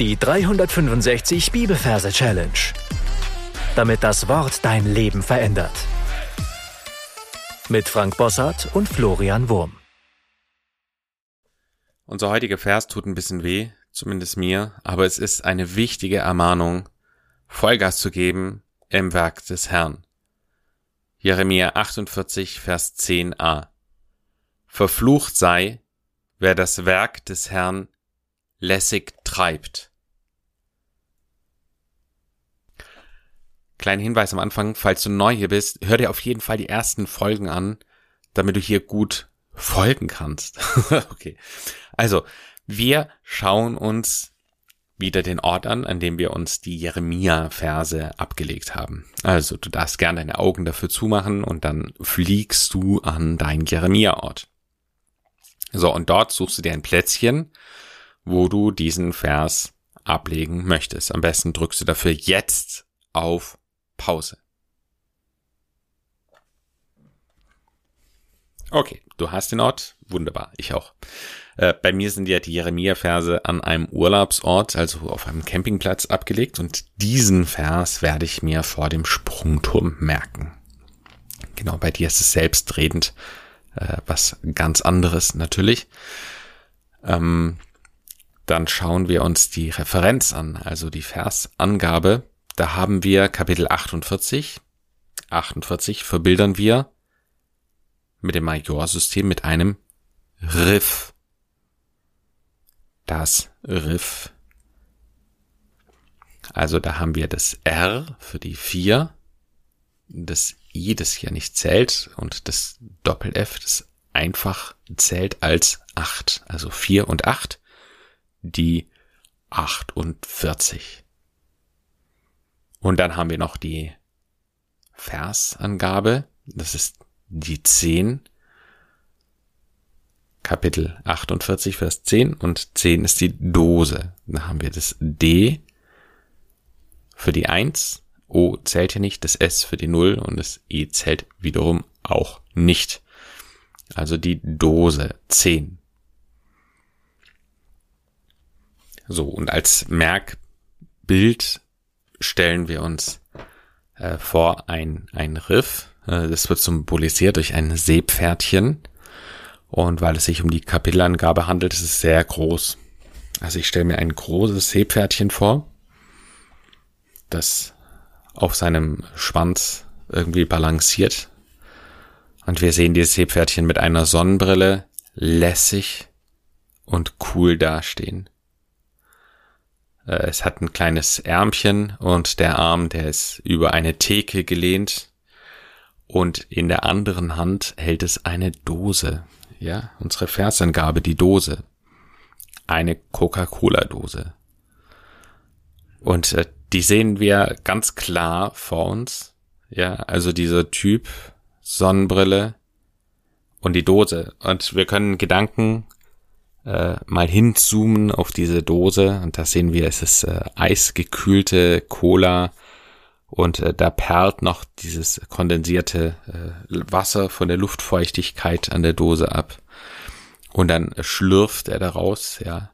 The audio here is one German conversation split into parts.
Die 365 Bibelverse Challenge. Damit das Wort dein Leben verändert. Mit Frank Bossart und Florian Wurm. Unser heutiger Vers tut ein bisschen weh, zumindest mir, aber es ist eine wichtige Ermahnung, Vollgas zu geben im Werk des Herrn. Jeremia 48, Vers 10a. Verflucht sei, wer das Werk des Herrn lässig treibt. Kleinen Hinweis am Anfang, falls du neu hier bist, hör dir auf jeden Fall die ersten Folgen an, damit du hier gut folgen kannst. okay. Also, wir schauen uns wieder den Ort an, an dem wir uns die Jeremia-Verse abgelegt haben. Also, du darfst gerne deine Augen dafür zumachen und dann fliegst du an dein Jeremia-Ort. So, und dort suchst du dir ein Plätzchen, wo du diesen Vers ablegen möchtest. Am besten drückst du dafür jetzt auf Pause. Okay, du hast den Ort. Wunderbar, ich auch. Äh, bei mir sind ja die Jeremia-Verse an einem Urlaubsort, also auf einem Campingplatz abgelegt und diesen Vers werde ich mir vor dem Sprungturm merken. Genau, bei dir ist es selbstredend äh, was ganz anderes natürlich. Ähm, dann schauen wir uns die Referenz an, also die Versangabe. Da haben wir Kapitel 48. 48 verbildern wir mit dem Majorsystem mit einem Riff. Das Riff. Also da haben wir das R für die 4, das I, das hier nicht zählt, und das Doppel-F, das einfach zählt als 8, also 4 und 8 die 48. Und dann haben wir noch die Versangabe, das ist die 10. Kapitel 48, Vers 10 und 10 ist die Dose. Dann haben wir das D für die 1, O zählt hier nicht, das S für die 0 und das E zählt wiederum auch nicht. Also die Dose 10. So, und als Merkbild stellen wir uns äh, vor ein, ein Riff. Äh, das wird symbolisiert durch ein Seepferdchen. Und weil es sich um die Kapitelangabe handelt, ist es sehr groß. Also ich stelle mir ein großes Seepferdchen vor, das auf seinem Schwanz irgendwie balanciert. Und wir sehen dieses Seepferdchen mit einer Sonnenbrille lässig und cool dastehen. Äh, es hat ein kleines Ärmchen und der Arm, der ist über eine Theke gelehnt und in der anderen Hand hält es eine Dose. Ja, unsere Versangabe, die Dose. Eine Coca-Cola-Dose. Und äh, die sehen wir ganz klar vor uns. Ja, also dieser Typ, Sonnenbrille und die Dose. Und wir können Gedanken äh, mal hinzoomen auf diese Dose und da sehen wir, es ist äh, eisgekühlte Cola und äh, da perlt noch dieses kondensierte äh, Wasser von der Luftfeuchtigkeit an der Dose ab. Und dann schlürft er daraus, ja.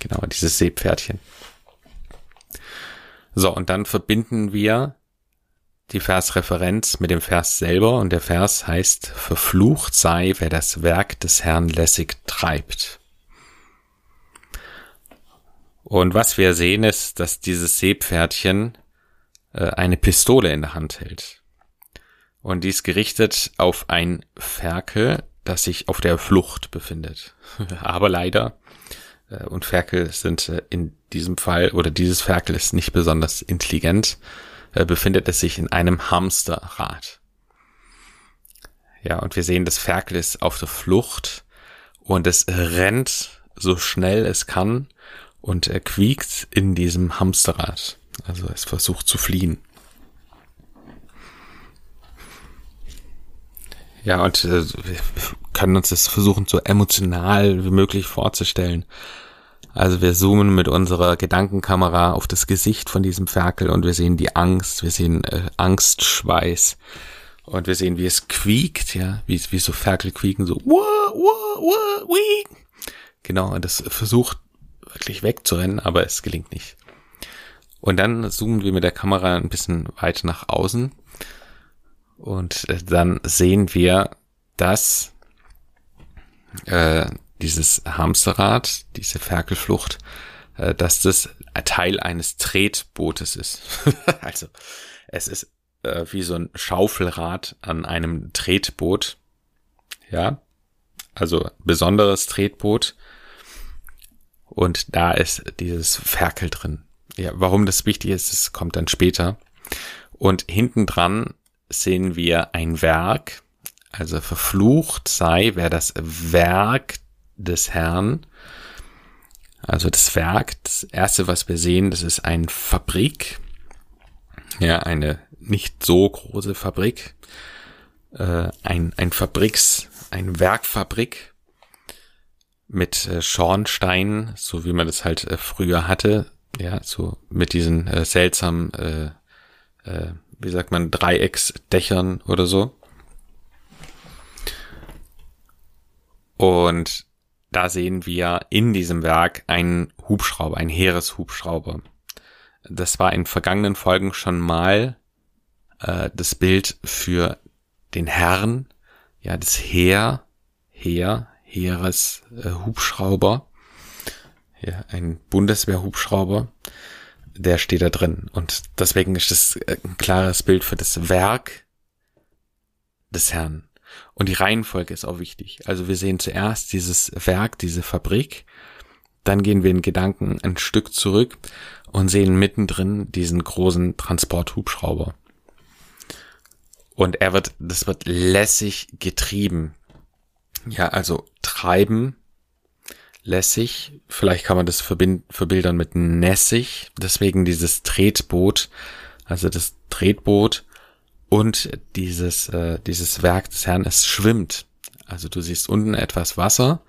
Genau, dieses Seepferdchen. So, und dann verbinden wir die Versreferenz mit dem Vers selber und der Vers heißt, verflucht sei, wer das Werk des Herrn lässig treibt. Und was wir sehen ist, dass dieses Seepferdchen äh, eine Pistole in der Hand hält. Und dies gerichtet auf ein Ferkel, das sich auf der Flucht befindet. Aber leider, äh, und Ferkel sind äh, in diesem Fall, oder dieses Ferkel ist nicht besonders intelligent, befindet es sich in einem Hamsterrad. Ja, und wir sehen, das Ferkel ist auf der Flucht und es rennt so schnell es kann und er quiekt in diesem Hamsterrad. Also es versucht zu fliehen. Ja, und äh, wir können uns das versuchen, so emotional wie möglich vorzustellen. Also wir zoomen mit unserer Gedankenkamera auf das Gesicht von diesem Ferkel und wir sehen die Angst, wir sehen äh, Angstschweiß und wir sehen, wie es quiekt, ja, wie, wie so Ferkel quieken, so wah, wah, wah, wee. Genau, und das versucht wirklich wegzurennen, aber es gelingt nicht. Und dann zoomen wir mit der Kamera ein bisschen weiter nach außen und äh, dann sehen wir, dass äh, dieses Hamsterrad, diese Ferkelflucht, äh, dass das Teil eines Tretbootes ist. also es ist äh, wie so ein Schaufelrad an einem Tretboot. Ja, also besonderes Tretboot. Und da ist dieses Ferkel drin. Ja, warum das wichtig ist, das kommt dann später. Und hinten dran sehen wir ein Werk, also verflucht sei, wer das Werk des Herrn, also das Werk, das erste, was wir sehen, das ist ein Fabrik, ja, eine nicht so große Fabrik, äh, ein, ein Fabriks, ein Werkfabrik mit äh, Schornsteinen, so wie man das halt äh, früher hatte, ja, so mit diesen äh, seltsamen, äh, äh, wie sagt man, Dreiecksdächern oder so. Und da sehen wir in diesem Werk einen Hubschrauber, einen Heereshubschrauber. Das war in vergangenen Folgen schon mal äh, das Bild für den Herrn, ja, das Heer, Heer, Heereshubschrauber, äh, ja, ein Bundeswehrhubschrauber, der steht da drin. Und deswegen ist das äh, ein klares Bild für das Werk des Herrn. Und die Reihenfolge ist auch wichtig. Also wir sehen zuerst dieses Werk, diese Fabrik, dann gehen wir in Gedanken ein Stück zurück und sehen mittendrin diesen großen Transporthubschrauber. Und er wird, das wird lässig getrieben. Ja, also treiben, lässig. Vielleicht kann man das verbildern mit nässig. Deswegen dieses Tretboot, also das Tretboot und dieses, äh, dieses Werk des Herrn, es schwimmt. Also du siehst unten etwas Wasser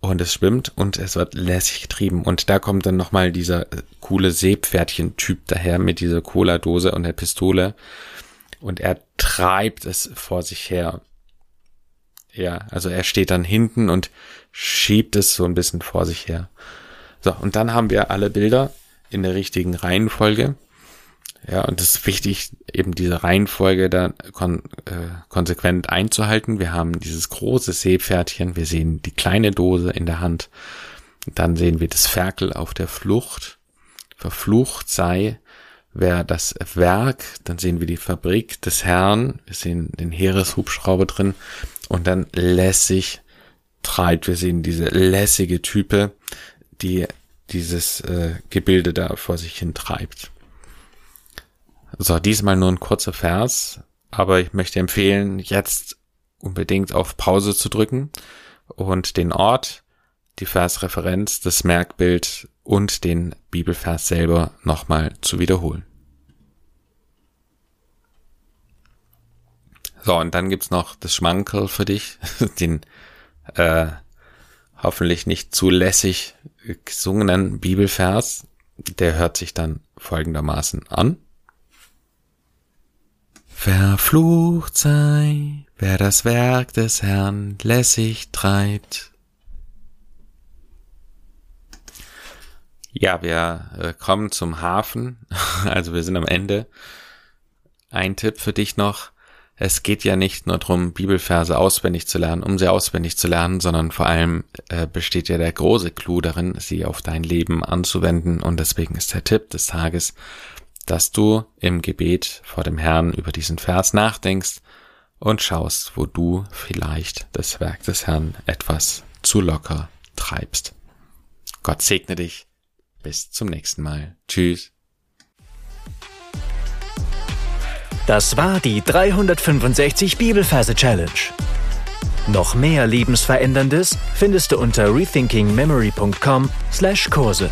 und es schwimmt und es wird lässig getrieben. Und da kommt dann nochmal dieser äh, coole Seepferdchen-Typ daher mit dieser Cola-Dose und der Pistole. Und er treibt es vor sich her. Ja, also er steht dann hinten und schiebt es so ein bisschen vor sich her. So, und dann haben wir alle Bilder in der richtigen Reihenfolge. Ja, und es ist wichtig, eben diese Reihenfolge da kon äh, konsequent einzuhalten. Wir haben dieses große Seepferdchen, wir sehen die kleine Dose in der Hand, dann sehen wir das Ferkel auf der Flucht. Verflucht sei, wer das Werk, dann sehen wir die Fabrik des Herrn, wir sehen den Heereshubschrauber drin und dann lässig treibt. Wir sehen diese lässige Type, die dieses äh, Gebilde da vor sich hin treibt. So, diesmal nur ein kurzer Vers, aber ich möchte empfehlen, jetzt unbedingt auf Pause zu drücken und den Ort, die Versreferenz, das Merkbild und den Bibelvers selber nochmal zu wiederholen. So, und dann gibt's noch das Schmankerl für dich, den äh, hoffentlich nicht zu lässig gesungenen Bibelvers. Der hört sich dann folgendermaßen an. Verflucht sei, wer das Werk des Herrn lässig treibt. Ja, wir äh, kommen zum Hafen, also wir sind am Ende. Ein Tipp für dich noch. Es geht ja nicht nur darum, Bibelverse auswendig zu lernen, um sie auswendig zu lernen, sondern vor allem äh, besteht ja der große Clou darin, sie auf dein Leben anzuwenden. Und deswegen ist der Tipp des Tages, dass du im Gebet vor dem Herrn über diesen Vers nachdenkst und schaust, wo du vielleicht das Werk des Herrn etwas zu locker treibst. Gott segne dich. Bis zum nächsten Mal. Tschüss. Das war die 365 Bibelferse Challenge. Noch mehr Lebensveränderndes findest du unter rethinkingmemory.com/Kurse.